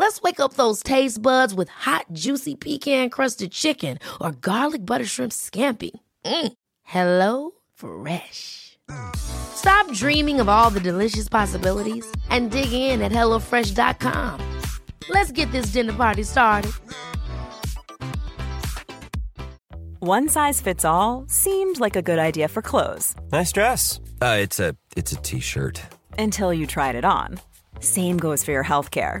Let's wake up those taste buds with hot, juicy pecan crusted chicken or garlic butter shrimp scampi. Mm. Hello Fresh. Stop dreaming of all the delicious possibilities and dig in at HelloFresh.com. Let's get this dinner party started. One size fits all seemed like a good idea for clothes. Nice dress. Uh, it's a it's a t-shirt. Until you tried it on. Same goes for your health care.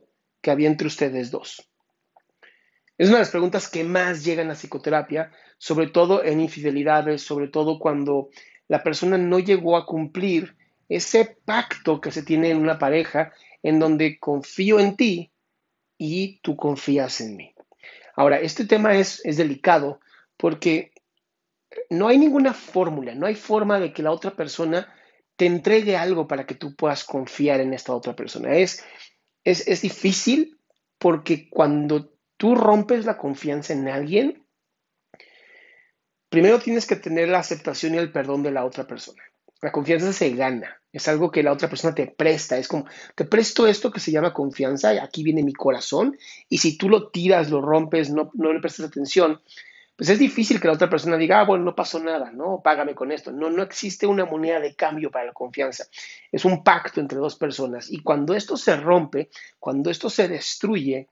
que había entre ustedes dos? Es una de las preguntas que más llegan a psicoterapia, sobre todo en infidelidades, sobre todo cuando la persona no llegó a cumplir ese pacto que se tiene en una pareja en donde confío en ti y tú confías en mí. Ahora, este tema es, es delicado porque no hay ninguna fórmula, no hay forma de que la otra persona te entregue algo para que tú puedas confiar en esta otra persona. Es, es, difícil porque cuando tú rompes la confianza en alguien, primero tienes que tener la aceptación y el perdón de la otra persona. La confianza se gana, es algo que la otra persona te presta, es como, te presto esto que se llama confianza, aquí viene mi corazón, y si tú lo tiras, lo rompes, no, no le prestas atención, pues es difícil que la otra persona diga, ah, bueno, no pasó nada, no, págame con esto. No, no existe una moneda de cambio para la confianza. Es un pacto entre dos personas. Y cuando esto se rompe, cuando esto se destruye,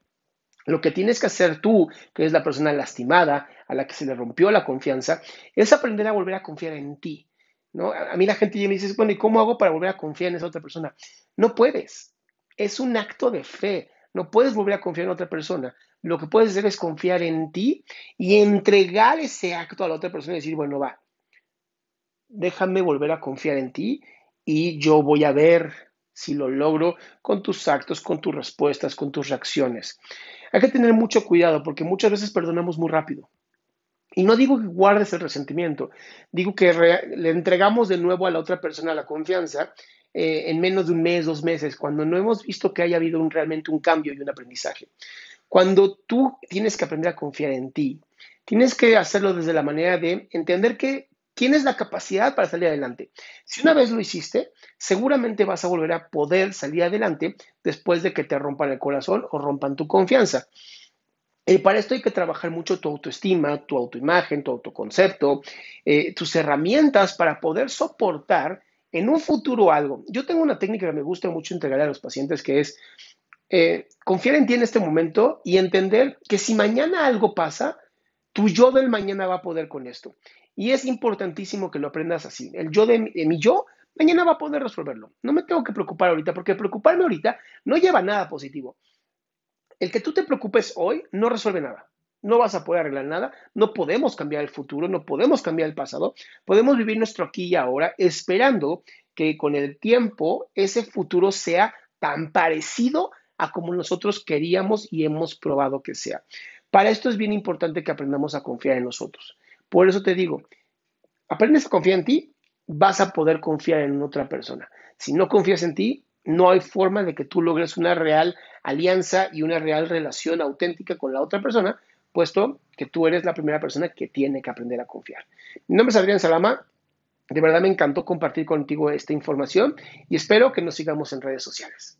lo que tienes que hacer tú, que es la persona lastimada, a la que se le rompió la confianza, es aprender a volver a confiar en ti. ¿no? A mí la gente me dice, bueno, ¿y cómo hago para volver a confiar en esa otra persona? No puedes. Es un acto de fe. No puedes volver a confiar en otra persona. Lo que puedes hacer es confiar en ti y entregar ese acto a la otra persona y decir, bueno, va, déjame volver a confiar en ti y yo voy a ver si lo logro con tus actos, con tus respuestas, con tus reacciones. Hay que tener mucho cuidado porque muchas veces perdonamos muy rápido. Y no digo que guardes el resentimiento, digo que le entregamos de nuevo a la otra persona la confianza eh, en menos de un mes, dos meses, cuando no hemos visto que haya habido un, realmente un cambio y un aprendizaje. Cuando tú tienes que aprender a confiar en ti, tienes que hacerlo desde la manera de entender que tienes la capacidad para salir adelante. Si una vez lo hiciste, seguramente vas a volver a poder salir adelante después de que te rompan el corazón o rompan tu confianza. Y para esto hay que trabajar mucho tu autoestima, tu autoimagen, tu autoconcepto, eh, tus herramientas para poder soportar en un futuro algo. Yo tengo una técnica que me gusta mucho entregar a los pacientes que es eh, confiar en ti en este momento y entender que si mañana algo pasa, tu yo del mañana va a poder con esto. Y es importantísimo que lo aprendas así. El yo de mi, yo mañana va a poder resolverlo. No me tengo que preocupar ahorita, porque preocuparme ahorita no lleva nada positivo. El que tú te preocupes hoy no resuelve nada. No vas a poder arreglar nada, no podemos cambiar el futuro, no podemos cambiar el pasado, podemos vivir nuestro aquí y ahora esperando que con el tiempo ese futuro sea tan parecido a como nosotros queríamos y hemos probado que sea. Para esto es bien importante que aprendamos a confiar en nosotros. Por eso te digo, aprendes a confiar en ti, vas a poder confiar en otra persona. Si no confías en ti, no hay forma de que tú logres una real alianza y una real relación auténtica con la otra persona, puesto que tú eres la primera persona que tiene que aprender a confiar. Mi nombre es Adrián Salama. De verdad me encantó compartir contigo esta información y espero que nos sigamos en redes sociales.